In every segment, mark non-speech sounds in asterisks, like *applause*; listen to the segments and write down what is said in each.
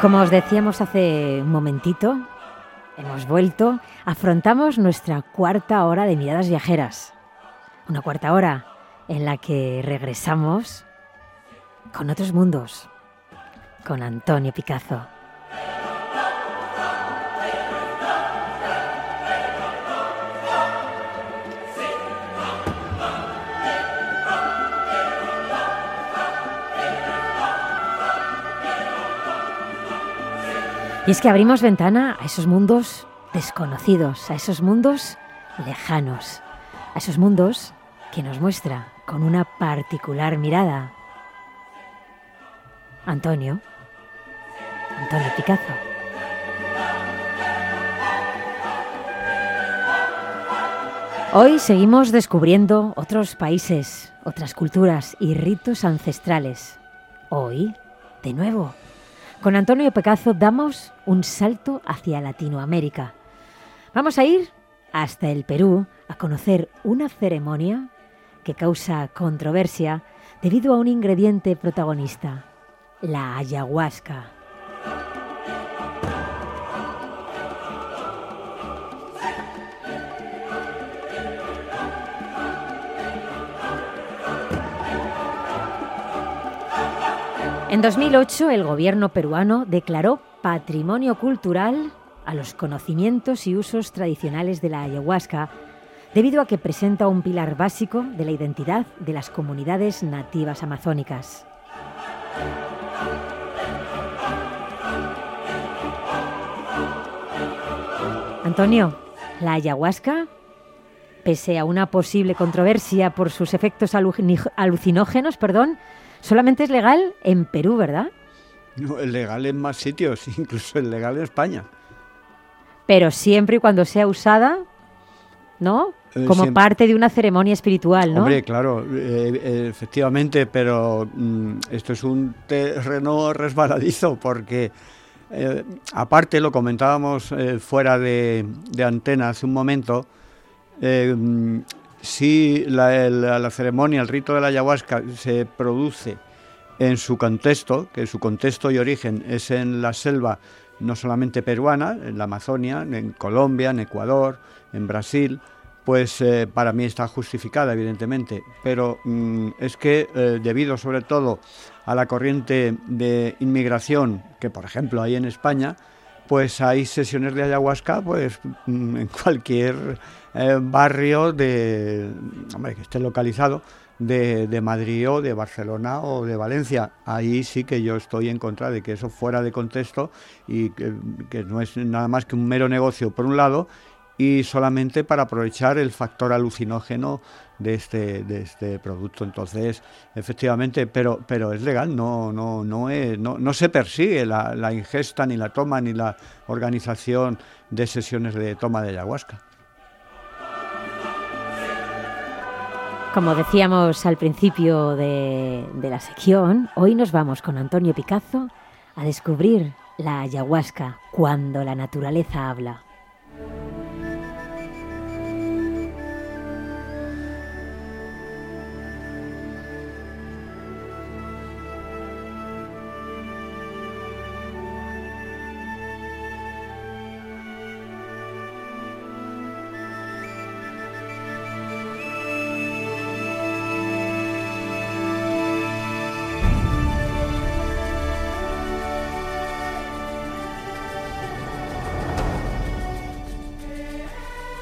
Como os decíamos hace un momentito, hemos vuelto, afrontamos nuestra cuarta hora de miradas viajeras. Una cuarta hora en la que regresamos con otros mundos, con Antonio Picazo. Y es que abrimos ventana a esos mundos desconocidos, a esos mundos lejanos, a esos mundos que nos muestra con una particular mirada Antonio, Antonio Picazo. Hoy seguimos descubriendo otros países, otras culturas y ritos ancestrales. Hoy, de nuevo, con Antonio Picazo damos un salto hacia Latinoamérica. Vamos a ir hasta el Perú a conocer una ceremonia que causa controversia debido a un ingrediente protagonista, la ayahuasca. En 2008, el gobierno peruano declaró patrimonio cultural a los conocimientos y usos tradicionales de la ayahuasca, debido a que presenta un pilar básico de la identidad de las comunidades nativas amazónicas. Antonio, la ayahuasca, pese a una posible controversia por sus efectos alucinógenos, perdón, Solamente es legal en Perú, ¿verdad? No, es legal en más sitios, *laughs* incluso es legal en España. Pero siempre y cuando sea usada, ¿no? Eh, Como parte de una ceremonia espiritual, ¿no? Hombre, claro, eh, efectivamente, pero mm, esto es un terreno resbaladizo porque, eh, aparte, lo comentábamos fuera de, de, antena hace un momento, mm, si la, ceremonia, el rito de la ayahuasca se produce en su contexto, que su contexto y origen es en la selva no solamente peruana, en la Amazonia, en Colombia, en Ecuador, en Brasil, pues eh, para mí está justificada, evidentemente. Pero mm, es que eh, debido sobre todo a la corriente de inmigración que, por ejemplo, hay en España, pues hay sesiones de ayahuasca pues mm, en cualquier eh, barrio de hombre, que esté localizado de, Madrid o de Barcelona o de Valencia. Ahí sí que yo estoy en contra de que eso fuera de contexto y que, que no es nada más que un mero negocio por un lado y solamente para aprovechar el factor alucinógeno de este, de este producto. Entonces, efectivamente, pero, pero es legal, no, no, no, no, se persigue la, la, ingesta, ni la toma, ni la organización de sesiones de toma de ayahuasca. Como decíamos al principio de, de la sección, hoy nos vamos con Antonio Picazo a descubrir la ayahuasca cuando la naturaleza habla.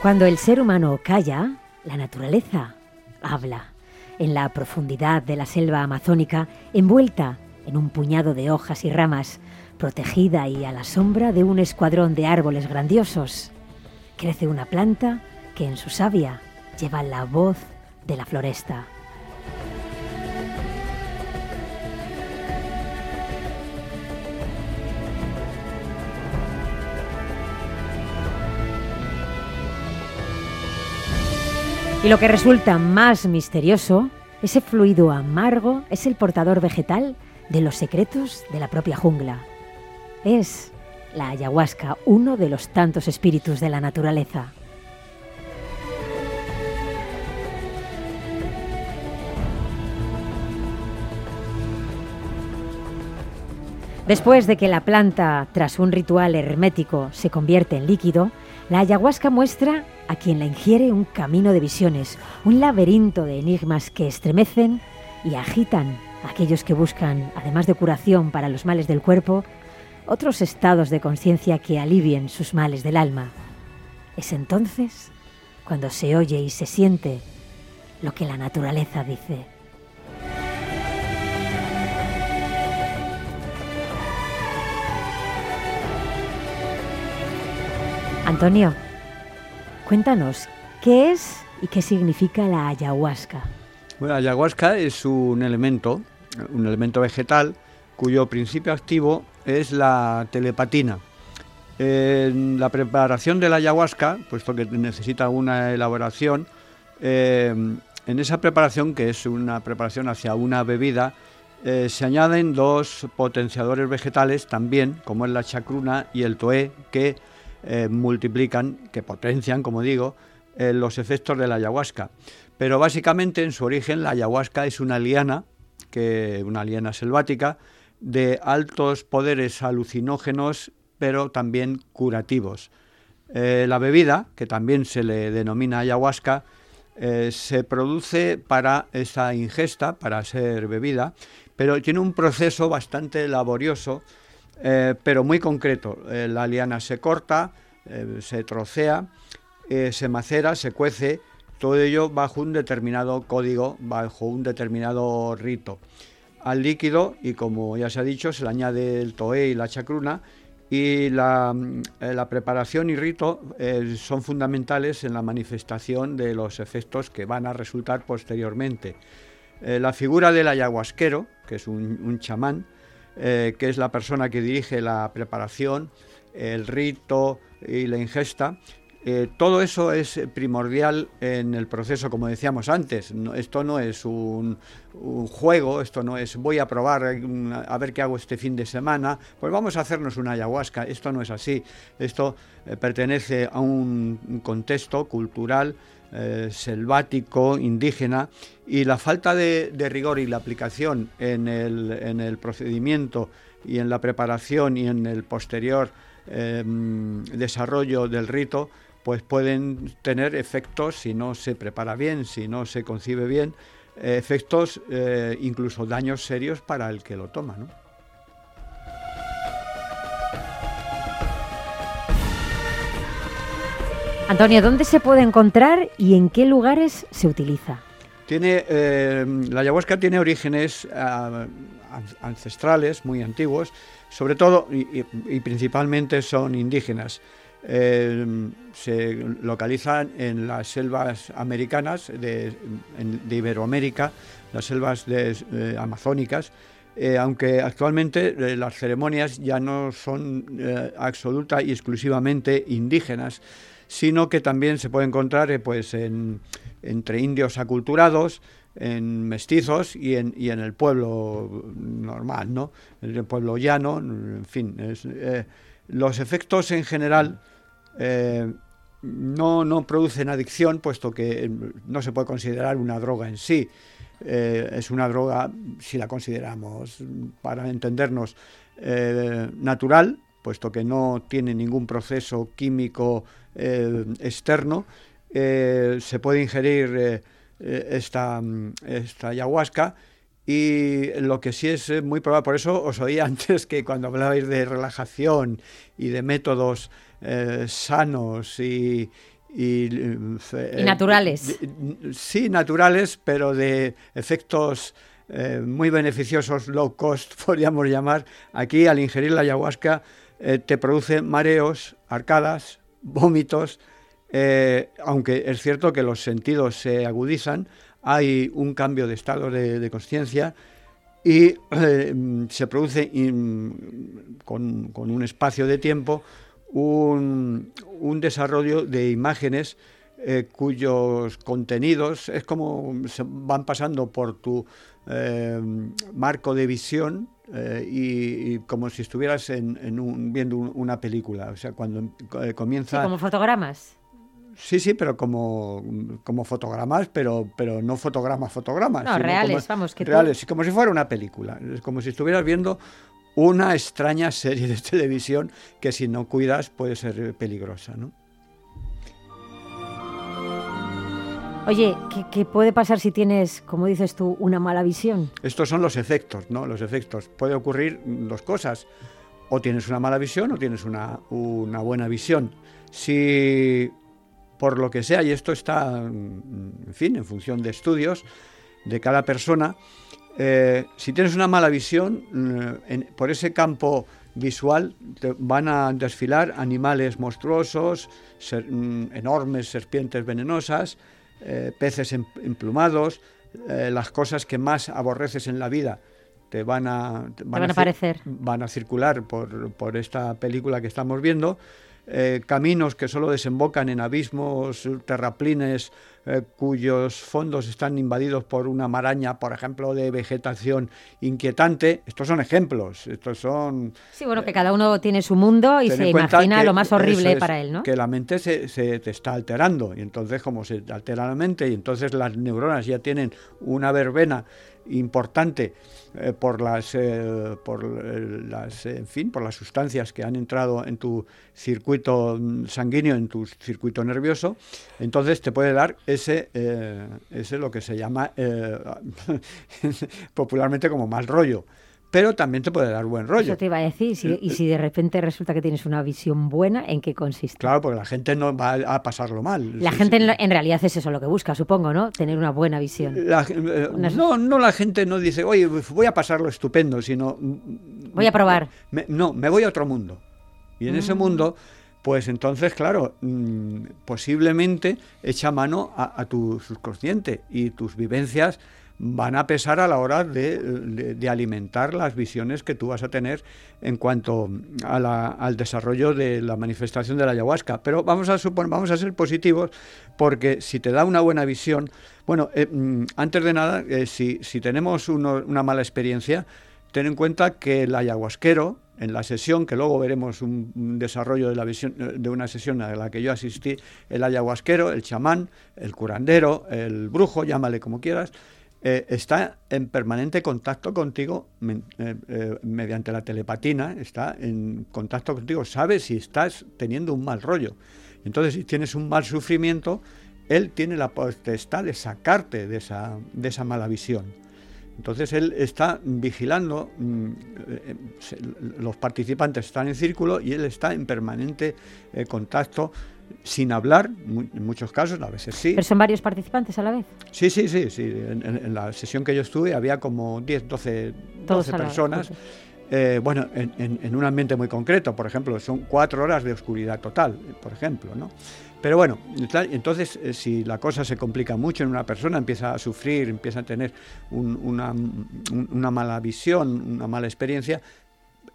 Cuando el ser humano calla, la naturaleza habla. En la profundidad de la selva amazónica, envuelta en un puñado de hojas y ramas, protegida y a la sombra de un escuadrón de árboles grandiosos, crece una planta que en su savia lleva la voz de la floresta. Y lo que resulta más misterioso, ese fluido amargo es el portador vegetal de los secretos de la propia jungla. Es la ayahuasca, uno de los tantos espíritus de la naturaleza. Después de que la planta, tras un ritual hermético, se convierte en líquido, la ayahuasca muestra a quien la ingiere un camino de visiones, un laberinto de enigmas que estremecen y agitan a aquellos que buscan, además de curación para los males del cuerpo, otros estados de conciencia que alivien sus males del alma. Es entonces cuando se oye y se siente lo que la naturaleza dice. Antonio, cuéntanos, ¿qué es y qué significa la ayahuasca? Bueno, la ayahuasca es un elemento, un elemento vegetal cuyo principio activo es la telepatina. En la preparación de la ayahuasca, puesto que necesita una elaboración, eh, en esa preparación, que es una preparación hacia una bebida, eh, se añaden dos potenciadores vegetales también, como es la chacruna y el toé, que eh, multiplican, que potencian, como digo, eh, los efectos de la ayahuasca. Pero básicamente en su origen la ayahuasca es una liana, que, una liana selvática, de altos poderes alucinógenos, pero también curativos. Eh, la bebida, que también se le denomina ayahuasca, se produce para esa ingesta, para ser bebida, pero tiene un proceso bastante laborioso eh, pero muy concreto. Eh, la liana se corta, eh, se trocea, se macera, se cuece, todo ello bajo un determinado código, bajo un determinado rito. Al líquido, y como ya se ha dicho, se le añade el toé y la chacruna, y la, la preparación y rito son fundamentales en la manifestación de los efectos que van a resultar posteriormente. la figura del ayahuasquero, que es un chamán, eh, que es la persona que dirige la preparación, el rito y la ingesta. Eh, todo eso es primordial en el proceso, como decíamos antes. esto no es un, juego, esto no es voy a probar a ver qué hago este fin de semana, pues vamos a hacernos una ayahuasca. Esto no es así. Esto eh, pertenece a un contexto cultural eh, selvático, indígena, y la falta de, rigor y la aplicación en el, procedimiento y en la preparación y en el posterior em, desarrollo del rito, pues pueden tener efectos si no se prepara bien, si no se concibe bien, efectos, eh, incluso daños serios para el que lo toma. Antonio, ¿dónde se puede encontrar y en qué lugares se utiliza? Tiene, eh, la ayahuasca tiene orígenes ah, ancestrales, muy antiguos, sobre todo y, principalmente son indígenas. Eh, se localizan en las selvas americanas de, Iberoamérica, las selvas eh, amazónicas, aunque actualmente las ceremonias ya no son absoluta y exclusivamente indígenas, sino que también se puede encontrar eh, pues entre indios aculturados, en mestizos y en, y en el pueblo normal, ¿no? En el pueblo llano, en fin. Eh, los efectos en general eh, no, no, producen adicción, puesto que no se puede considerar una droga en sí. es una droga, si la consideramos, para entendernos, natural, puesto que no tiene ningún proceso químico eh, externo, eh, se puede ingerir eh, esta, esta ayahuasca y lo que sí es muy probable, por eso os oí *laughs* antes que cuando hablabais de relajación y de métodos sanos y, y, eh, naturales. sí, naturales, pero de efectos muy beneficiosos, low cost, *laughs* podríamos llamar. Aquí, al ingerir la ayahuasca, te produce mareos, arcadas, vómitos, aunque es cierto que los sentidos se agudizan, hay un cambio de estado de, conciencia y se produce con, un espacio de tiempo un, desarrollo de imágenes eh, cuyos contenidos es como se van pasando por tu eh, marco de visión eh, y, como si estuvieras en, un, viendo una película. O sea, cuando comienza... como fotogramas. Sí, sí, pero como, como fotogramas, pero, pero no fotogramas, fotogramas. No, reales, vamos. Que reales, como si fuera una película. Es como si estuvieras viendo una extraña serie de *laughs* televisión que si no cuidas puede ser peligrosa, ¿no? Oye, ¿qué, puede pasar si tienes, como dices tú, una mala visión? Estos son los efectos, ¿no? Los efectos. Puede ocurrir dos cosas. O tienes una mala visión o tienes una, buena visión. Si por lo que sea, y esto está, en fin, en función de estudios de cada persona, eh, si tienes una mala visión, eh, por ese campo visual van a desfilar animales monstruosos, mm, enormes serpientes venenosas, eh, peces em, emplumados, las cosas que más aborreces en la vida te van a, van, a, aparecer. Van a circular por, por esta película que estamos viendo. Caminos que solo desembocan en abismos, terraplines eh, cuyos fondos están invadidos por una maraña, por ejemplo, de vegetación inquietante. Estos son ejemplos, estos son... Sí, bueno, que cada uno tiene su mundo y se imagina lo más horrible para él, ¿no? Que la mente se, se, te está alterando y entonces como se altera la mente y entonces las neuronas ya tienen una verbena importante eh, por las eh, por eh, las en fin por las sustancias que han entrado en tu circuito sanguíneo en tu circuito nervioso entonces te puede dar ese ese lo que se llama *laughs* popularmente como mal rollo pero también te puede dar buen rollo. Eso te iba a decir, y si de repente resulta que tienes una visión buena, ¿en qué consiste? Claro, porque la gente no va a pasarlo mal. La gente En, realidad es eso lo que busca, supongo, ¿no? Tener una buena visión. Eh, no, no la gente no dice, oye, voy a pasarlo estupendo, sino... Voy a probar. no, me voy a otro mundo. Y en ese mm. mundo pues entonces, claro, mm, posiblemente echa mano a, a, tu subconsciente y tus vivencias van a pesar a la hora de, alimentar las visiones que tú vas a tener en cuanto al desarrollo de la manifestación de la ayahuasca. Pero vamos a suponer, vamos a ser positivos porque si te da una buena visión, bueno, eh, mm, antes de nada, eh, si, tenemos una mala experiencia, ten en cuenta que el ayahuasquero, en la sesión, que luego veremos un, un, desarrollo de, la visión, de una sesión a la que yo asistí, el ayahuasquero, el chamán, el curandero, el brujo, llámale como quieras, eh, está en permanente contacto contigo eh, eh, mediante la telepatina, está en contacto contigo, sabe si estás teniendo un mal rollo. Entonces, si tienes un mal sufrimiento, él tiene la potestad de sacarte de esa, de esa mala visión. Entonces él está vigilando, mm, los participantes están en círculo y él está en permanente contacto sin hablar, en muchos casos, a veces sí. ¿Pero son varios participantes a la vez? Sí, sí, sí. sí. En, la sesión que yo estuve había como 10, 12, 12 personas. Eh, bueno, en, un ambiente muy concreto, por ejemplo, son cuatro horas de oscuridad total, por ejemplo, ¿no? Pero bueno, entonces eh, si la cosa se complica mucho en una persona, empieza a sufrir, empieza a tener una, una mala visión, una mala experiencia,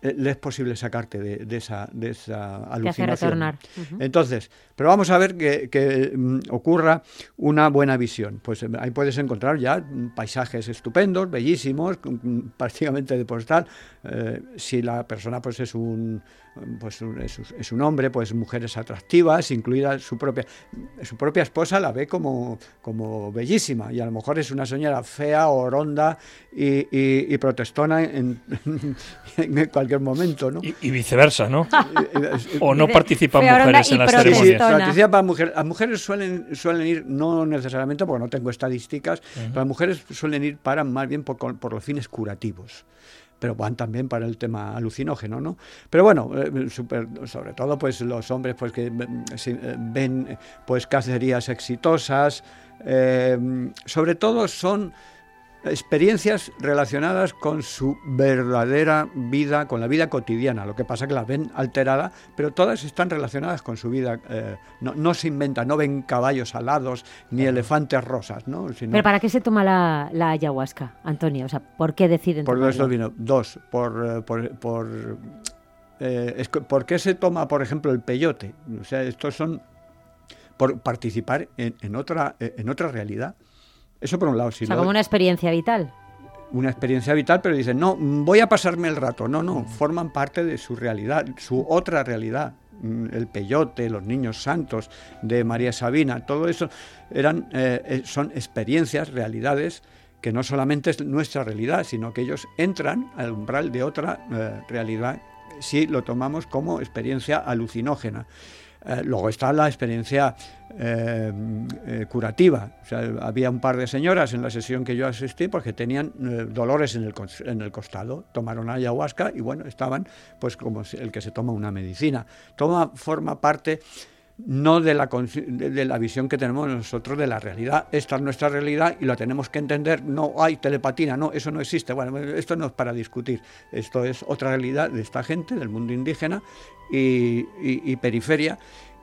le es posible sacarte de, esa, de esa alucinación. Entonces, pero vamos a ver que, mm, ocurra una buena visión. Pues em, ahí puedes encontrar ya paisajes estupendos, bellísimos, *laughs* prácticamente de postal. Eh, si la persona pues es un pues es, un hombre, pues mujeres atractivas, incluida su propia su propia esposa la ve como, como bellísima y a lo mejor es una señora fea o ronda y, protestona *laughs* en, en, cualquier momento, ¿no? Y, viceversa, ¿no? *laughs* o no participan mujeres en las ceremonias. Las mujeres suelen, suelen ir, no necesariamente porque no tengo estadísticas, las mujeres suelen ir para más bien por, por los fines curativos pero van también para el tema alucinógeno, ¿no? Pero bueno, eh, sobre todo pues los hombres pues que mm, eh, ven pues cacerías exitosas, sobre todo son experiencias relacionadas con su verdadera vida, con la vida cotidiana. Lo que pasa es que las ven alterada, pero todas están relacionadas con su vida. Eh, no, se inventa, no ven caballos alados ni elefantes rosas. ¿no? ¿Pero para qué se toma la, ayahuasca, Antonio? O sea, ¿por qué deciden Por dos vino. Dos, por... Eh, por, por eh, ¿Por qué se toma, por ejemplo, el peyote? O sea, estos son por participar en, otra, en otra realidad. Eso por un lado. Si o sea, como una experiencia vital. Una experiencia vital, pero dicen, no, voy a pasarme el rato. No, no, forman parte de su realidad, su otra realidad. Mm, el peyote, los niños santos de María Sabina, todo eso eran, eh, eh, son experiencias, realidades que no solamente es nuestra realidad, sino que ellos entran al umbral de otra eh, realidad si lo tomamos como experiencia alucinógena. Eh, luego está la experiencia eh, eh, curativa. había un par de señoras en la sesión que yo asistí porque tenían dolores en el, en el, costado. Tomaron ayahuasca y bueno, estaban pues como el que se toma una medicina. Toma, forma parte no de la, de la visión que tenemos nosotros de la realidad. Esta es nuestra realidad y la tenemos que entender. No hay telepatina, no, eso no existe. Bueno, esto no es para discutir. Esto es otra realidad de esta gente, del mundo indígena y, periferia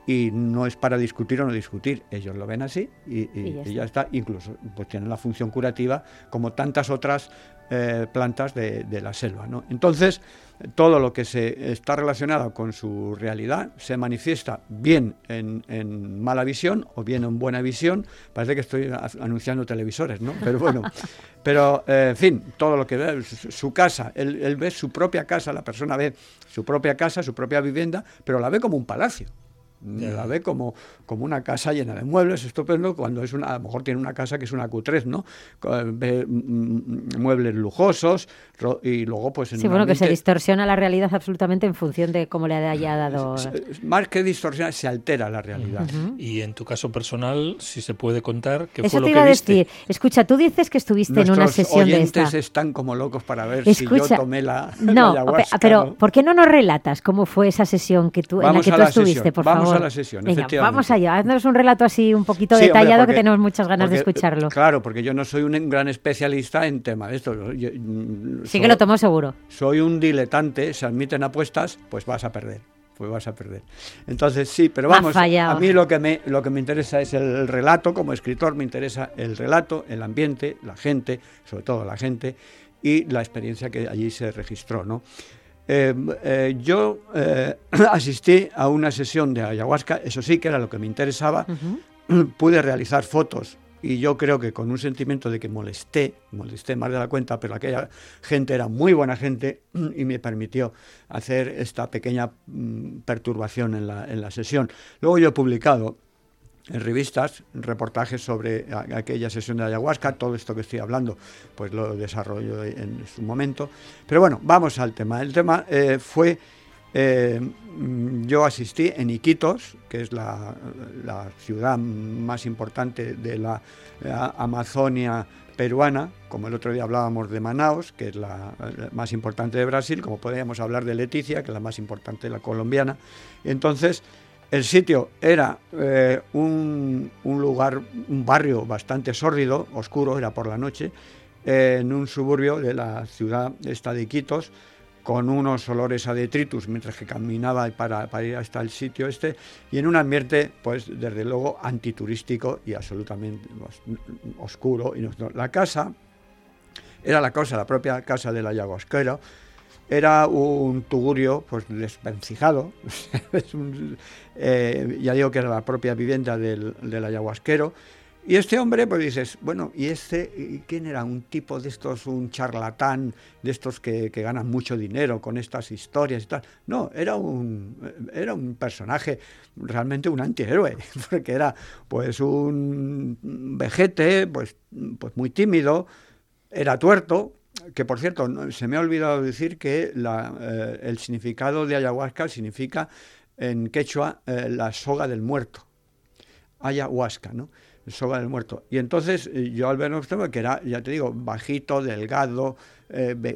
y no es para discutir o no discutir, ellos lo ven así y, ya, está. incluso pues tienen la función curativa como tantas otras eh, plantas de, la selva. ¿no? Entonces, todo lo que se está relacionado con su realidad se manifiesta bien en, mala visión o bien en buena visión. Parece que estoy anunciando televisores, ¿no? Pero bueno, *laughs* pero eh, en fin, todo lo que ve, su casa, él ve su propia casa, la persona ve su propia casa, su propia vivienda, pero la ve como un palacio la ve como, como una casa llena de muebles, estupendo, cuando es una, a lo mejor tiene una casa que es una Q3, ¿no? Ve mm, mm, muebles lujosos y luego pues... sí, bueno, que se distorsiona la realidad absolutamente en función de cómo le haya dado... Más que distorsionar, se altera la realidad. Y en tu caso personal, si se puede contar, ¿qué Eso fue lo te iba a decir. Escucha, tú dices que estuviste en una sesión de esta... están como locos para ver si yo tomé la, no, pero ¿por qué no nos relatas cómo fue esa sesión que tú, en la que tú estuviste, por favor? A la sesión, Vamos allá, haznos un relato así un poquito detallado que tenemos muchas ganas de escucharlo. Claro, porque yo no soy un gran especialista en tema de esto. Mm, sí que lo tomo seguro. Soy un diletante, se admiten apuestas, pues vas a perder pues vas a perder. Entonces sí, pero vamos, a mí lo que me lo que me interesa es el relato, como escritor me interesa el relato, el ambiente, la gente, sobre todo la gente y la experiencia que allí se registró, ¿no? Eh, eh, yo eh, *clears throat* asistí a una sesión de ayahuasca, eso sí que era lo que me interesaba, *clears throat* pude realizar fotos y yo creo que con un sentimiento de que molesté, molesté más de la cuenta, pero aquella gente era muy buena gente y me permitió hacer esta pequeña mm, perturbación en la, en la sesión. Luego yo he publicado en revistas, reportajes sobre aquella sesión de ayahuasca, todo esto que estoy hablando, pues lo desarrollo en su momento. Pero bueno, vamos al tema. El tema eh, fue, eh, yo asistí en Iquitos, que es la, ciudad más importante de la, Amazonia peruana, como el otro día hablábamos de Manaus, que es la, más importante de Brasil, como podríamos hablar de Leticia, que es la más importante de la colombiana. Entonces, el sitio era eh, un, lugar, un barrio bastante sórdido, oscuro, era por la noche, en un suburbio de la ciudad esta de Iquitos, con unos olores a detritus mientras que caminaba para, para, ir hasta el sitio este, y en un ambiente, pues desde luego, antiturístico y absolutamente pues, oscuro. Y la casa era la casa, la propia casa de la ayahuasquera, era un tugurio pues desvencijado, *laughs* eh, ya digo que era la propia vivienda del, ayahuasquero, y este hombre, pues dices, bueno, ¿y este quién era? Un tipo de estos, un charlatán, de estos que, ganan mucho dinero con estas historias y tal. No, era un, era un personaje, realmente un antihéroe, *laughs* porque era pues un vejete, pues, pues muy tímido, era tuerto, que por cierto, se me ha olvidado decir que eh, el significado de ayahuasca significa en quechua eh, la soga del muerto. Ayahuasca, ¿no? soga del muerto. Y entonces eh, yo al verlo, que era, ya te digo, bajito, delgado,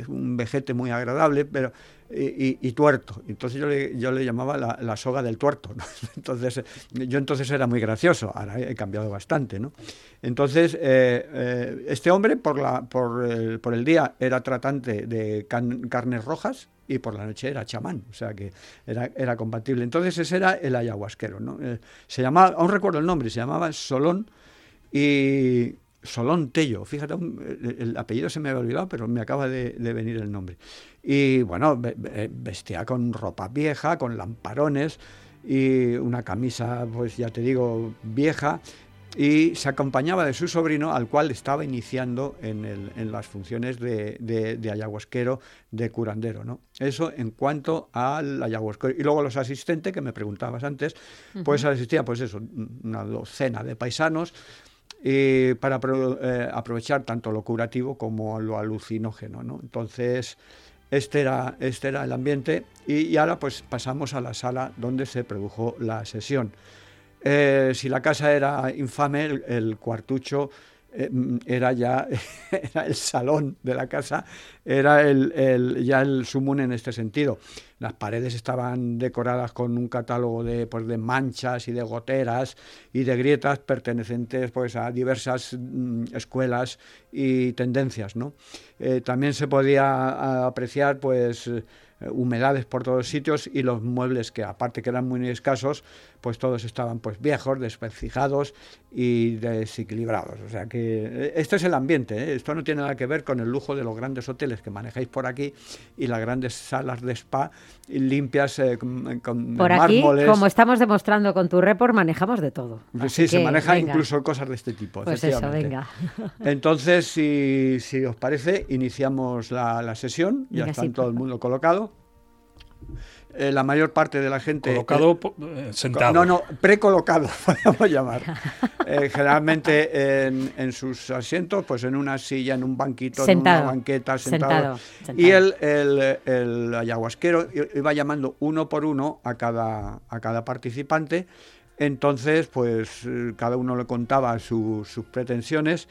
un vejete muy agradable, pero y, tuerto. Entonces yo le, yo le llamaba la, soga del tuerto. *laughs* Entonces, yo entonces era muy gracioso, ahora he cambiado bastante. ¿no? Entonces, eh, este hombre por, la, por, el, por el día era tratante de carnes rojas y por la noche era chamán, o sea que era, era compatible. Entonces ese era el ayahuasquero. ¿no? se llamaba, aún recuerdo el nombre, se llamaba Solón y Solón Tello, fíjate, el, apellido se me había olvidado, pero me acaba de, venir el nombre. Y bueno, vestía con ropa vieja, con lamparones y una camisa, pues ya te digo, vieja, y se acompañaba de su sobrino, al cual estaba iniciando en, las funciones de, ayahuasquero, de curandero. ¿no? Eso en cuanto al ayahuasquero. Y luego los asistentes, que me preguntabas antes, pues asistía, pues eso, una docena de paisanos, y para eh, aprovechar tanto lo curativo como lo alucinógeno. ¿no? Entonces, este era, este era el ambiente y, ahora pues pasamos a la sala donde se produjo la sesión. Eh, si la casa era infame, el cuartucho eh, era ya *laughs* era el salón de la casa, era el, ya el sumún en este sentido. Las paredes estaban decoradas con un catálogo de, pues, de manchas y de goteras y de grietas pertenecientes pues, a diversas mm, escuelas y tendencias. ¿no? Eh, también se podía apreciar pues, eh, humedades por todos sitios y los muebles que aparte que eran muy escasos, pues todos estaban pues viejos, despercijados y desequilibrados. O sea que eh, este es el ambiente, ¿eh? esto no tiene nada que ver con el lujo de los grandes hoteles que manejáis por aquí y las grandes salas de spa limpias con, por aquí, como estamos demostrando con tu report, manejamos de todo. sí, se maneja incluso cosas de este tipo. Pues eso, venga. *laughs* Entonces, si, si os parece, iniciamos la, sesión, ya está todo el mundo colocado. Eh, la mayor parte de la gente... Colocado, eh, sentado. No, no, precolocado, *laughs* podemos llamar. *laughs* Eh, generalmente en, sus asientos, pues en una silla, en un banquito, en una banqueta, sentado. Y el, el, el, ayahuasquero iba llamando uno por uno a cada, a cada participante. Entonces, pues cada uno le contaba sus pretensiones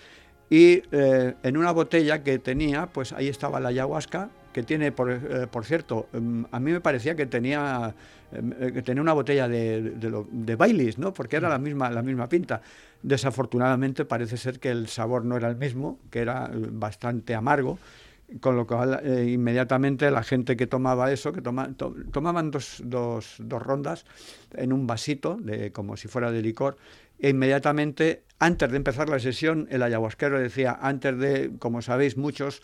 y en una botella que tenía, pues ahí estaba la ayahuasca que tiene, por, eh, por cierto, em, a mí me parecía que tenía, em, eh, que tenía una botella de, de, de, Baileys, ¿no? porque era la misma, la misma pinta. Desafortunadamente parece ser que el sabor no era el mismo, que era eh, bastante amargo, con lo cual inmediatamente la gente que tomaba eso, que toma, tomaban dos, dos, dos, rondas en un vasito, de, como si fuera de licor, e inmediatamente, antes de empezar la sesión, el ayahuasquero decía, antes de, como sabéis muchos,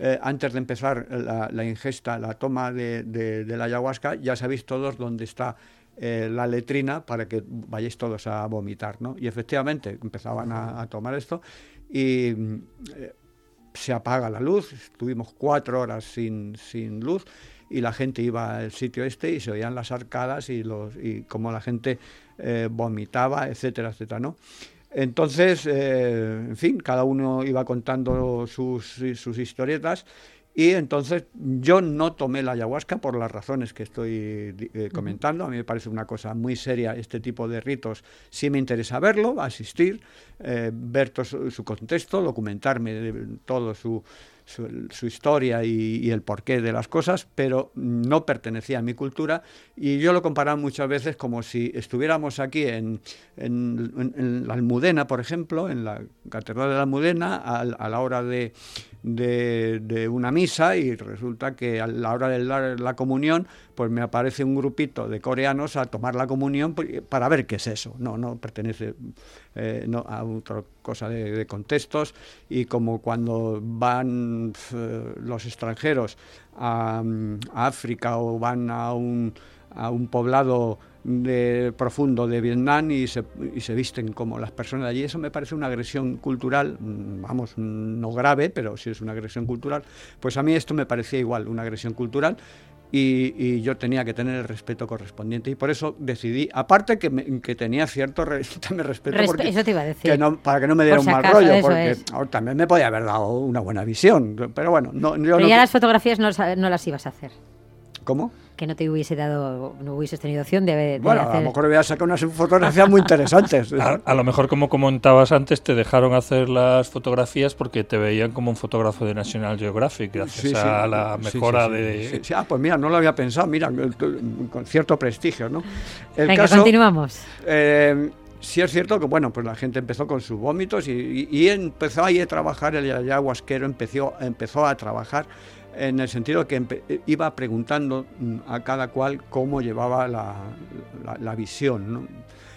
eh, antes de empezar la, ingesta, la toma de, la ayahuasca, ya sabéis todos dónde está eh, la letrina para que vayáis todos a vomitar, ¿no? Y efectivamente empezaban a, tomar esto y eh, se apaga la luz, estuvimos cuatro horas sin, sin luz y la gente iba al sitio este y se oían las arcadas y, los, y como la gente eh, vomitaba, etcétera, etcétera, ¿no? Entonces, eh, en fin, cada uno iba contando sus, sus historietas y entonces yo no tomé la ayahuasca por las razones que estoy eh, comentando. A mí me parece una cosa muy seria este tipo de ritos. Sí me interesa verlo, asistir, ver todo su, contexto, documentarme de todo su, su, historia y, el porqué de las cosas, pero no pertenecía a mi cultura y yo lo comparaba muchas veces como si estuviéramos aquí en, la Almudena, por ejemplo, en la Catedral de la Almudena, a, la hora de, de, una misa y resulta que a la hora de dar la comunión, pues me aparece un grupito de coreanos a tomar la comunión para ver qué es eso. No, no pertenece eh, no, a otra cosa de, contextos y como cuando van los extranjeros a, África o van a un, a un poblado de, profundo de Vietnam y se, y se, visten como las personas de allí. Eso me parece una agresión cultural, mm, vamos, no grave, pero sí es una agresión cultural. Pues a mí esto me parecía igual, una agresión cultural y, yo tenía que tener el respeto correspondiente y por eso decidí, aparte que, que tenía cierto *laughs* respeto, porque, eso te iba a decir. para que no me diera un mal rollo, porque también me podía haber dado una buena visión, pero bueno. No, pero ya las fotografías no, no las ibas a hacer. ¿Cómo? Que no te hubiese dado, no hubieses tenido opción de, Bueno, a lo mejor hubiera sacado unas fotografías muy interesantes. *laughs* a, lo mejor, como comentabas antes, te dejaron hacer las fotografías porque te veían como un fotógrafo de National Geographic, gracias a la mejora de... Ah, pues mira, no lo había pensado, mira, con cierto prestigio, ¿no? El Venga, continuamos. Eh, sí es cierto que bueno, pues la gente empezó con sus vómitos y, empezó ahí a trabajar, el ayahuasquero empezó, empezó a trabajar en el sentido que iba preguntando mm, a cada cual cómo llevaba la, visión.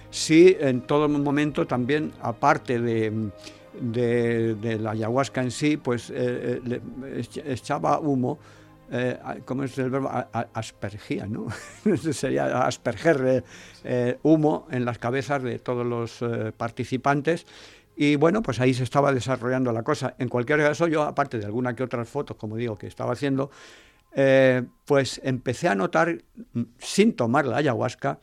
Sí, en todo momento también, aparte de, de, la ayahuasca en sí, pues eh, eh, echaba humo eh, ¿cómo es el verbo? aspergía, ¿no? *laughs* Sería asperger eh, eh, humo en las cabezas de todos los participantes. Y bueno, pues ahí se estaba desarrollando la cosa. En cualquier caso, yo, aparte de alguna que otras fotos, como digo, que estaba haciendo, pues empecé a notar, mm, sin tomar la ayahuasca,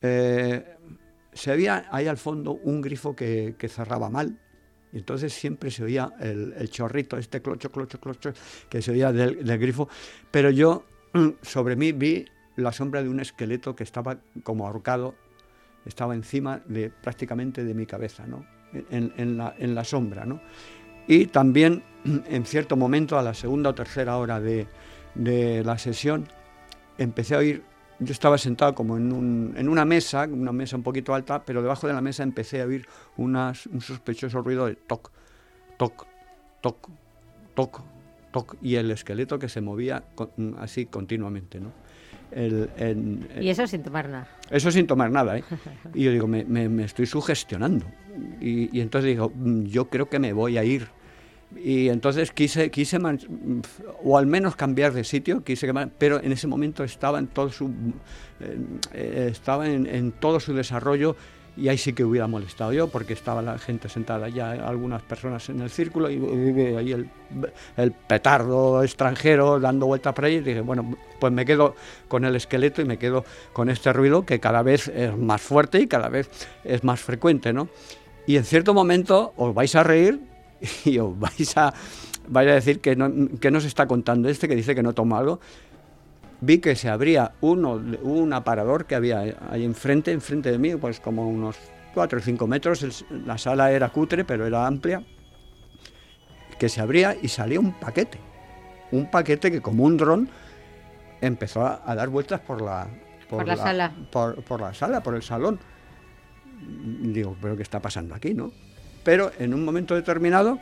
se veía ahí al fondo un grifo que cerraba mal, y entonces siempre se oía el, chorrito, este clocho, clocho, clocho, que se oía del, grifo. Pero yo mm, sobre mí vi la sombra de un esqueleto que estaba como ahorcado, estaba encima de prácticamente de mi cabeza, ¿no? En, la, en la, sombra. ¿no? Y también *clears throat* en cierto momento, a la segunda o tercera hora de, de la sesión, empecé a oír yo estaba sentado como en, un, una mesa, una mesa un poquito alta, pero debajo de la mesa empecé a oír unas, un sospechoso ruido de toc, toc, toc, toc, toc, y el esqueleto que se movía así continuamente, ¿no? Y eso sin tomar nada. Eso sin tomar nada, ¿eh? *laughs* Y yo digo, me, me, estoy sugestionando. Y, y entonces digo, mm, yo creo que me voy a ir y entonces quise, quise o al menos cambiar de sitio, quise pero en ese momento estaba en todo su, eh, estaba en, todo su desarrollo y ahí sí que hubiera molestado yo porque estaba la gente sentada ya, algunas personas en el círculo y, ahí el, el, petardo extranjero dando vueltas por ahí y dije, bueno, pues me quedo con el esqueleto y me quedo con este ruido que cada vez es más fuerte y cada vez es más frecuente, ¿no? Y en cierto momento os vais a reír *laughs* y os vais a, vais a decir que no, que no se está contando este que dice que no toma algo. Vi que se abría uno, un aparador que había ahí enfrente, enfrente de mí, pues como unos 4 o 5 metros. la sala era cutre, pero era amplia. Que se abría y salía un paquete. Un paquete que, como un dron, empezó a, dar vueltas por la, por, la, sala. Por, por, la sala, por el salón. Digo, ¿pero qué está pasando aquí, no? pero en un momento determinado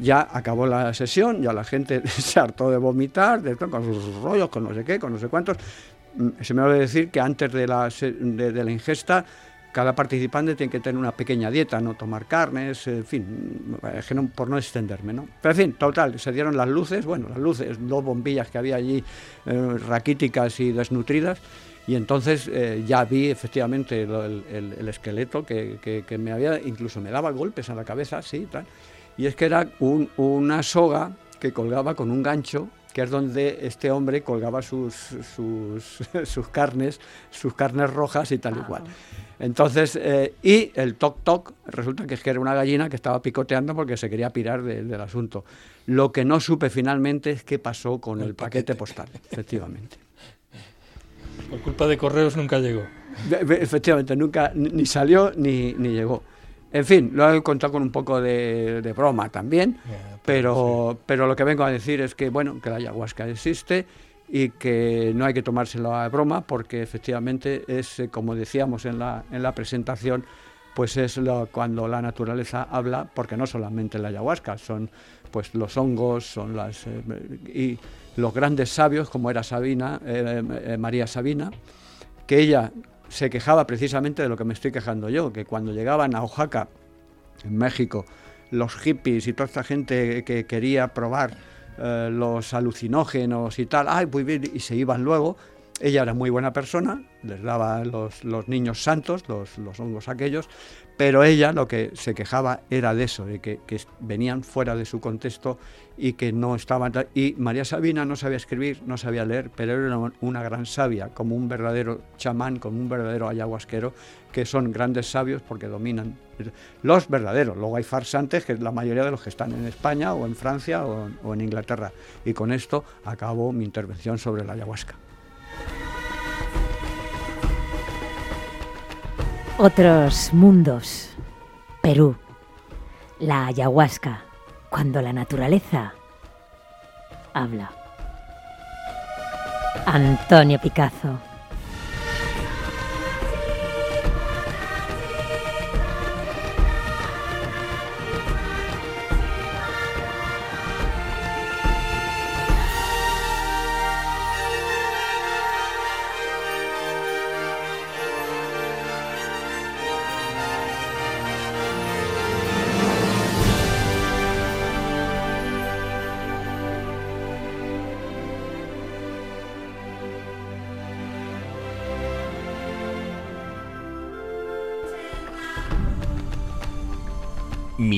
ya acabó la sesión, ya la gente *laughs* se hartó de vomitar, con sus rollos, con no sé qué, con no sé cuántos. Mm, se me olvidó decir que antes de la, de, la ingesta cada participante tiene que tener una pequeña dieta, no tomar carnes, en fin, por no extenderme, ¿no? Pero en fin, total, se dieron las luces, bueno, las luces, dos bombillas que había allí eh, raquíticas y desnutridas, y entonces eh, ya vi efectivamente el, esqueleto que, me había, incluso me daba golpes en la cabeza, sí, tal. Y es que era una soga que colgaba con un gancho, que es donde este hombre colgaba sus, sus, *laughs* carnes, sus carnes rojas y tal y cual. Entonces, eh, y el toc toc, resulta que es que era una gallina que estaba picoteando porque se quería pirar del asunto. Lo que no supe finalmente es qué pasó con el, paquete postal, efectivamente. Por culpa de correos nunca llegó. Efectivamente, nunca ni salió ni, ni llegó. En fin, lo he contado con un poco de, broma también, pero, pero lo que vengo a decir es que, bueno, que la ayahuasca existe y que no hay que tomárselo a broma porque efectivamente es, eh, como decíamos en la, en la presentación, pues es lo, cuando la naturaleza habla, porque no solamente la ayahuasca, son pues los hongos, son las... Eh, y los grandes sabios, como era Sabina, eh, eh, María Sabina, que ella se quejaba precisamente de lo que me estoy quejando yo, que cuando llegaban a Oaxaca, en México, los hippies y toda esta gente que quería probar eh, los alucinógenos y tal, ay, muy bien, y se iban luego, ella era muy buena persona, les daba los, los niños santos, los, los, hongos aquellos, pero ella lo que se quejaba era de eso, de que, venían fuera de su contexto y que no estaban... Y María Sabina no sabía escribir, no sabía leer, pero era una, gran sabia, como un verdadero chamán, como un verdadero ayahuasquero, que son grandes sabios porque dominan los verdaderos. Luego hay farsantes, que es la mayoría de los que están en España o en Francia o, o en Inglaterra. Y con esto acabo mi intervención sobre la ayahuasca. Otros mundos. Perú. La ayahuasca. Cuando la naturaleza habla. Antonio Picazo.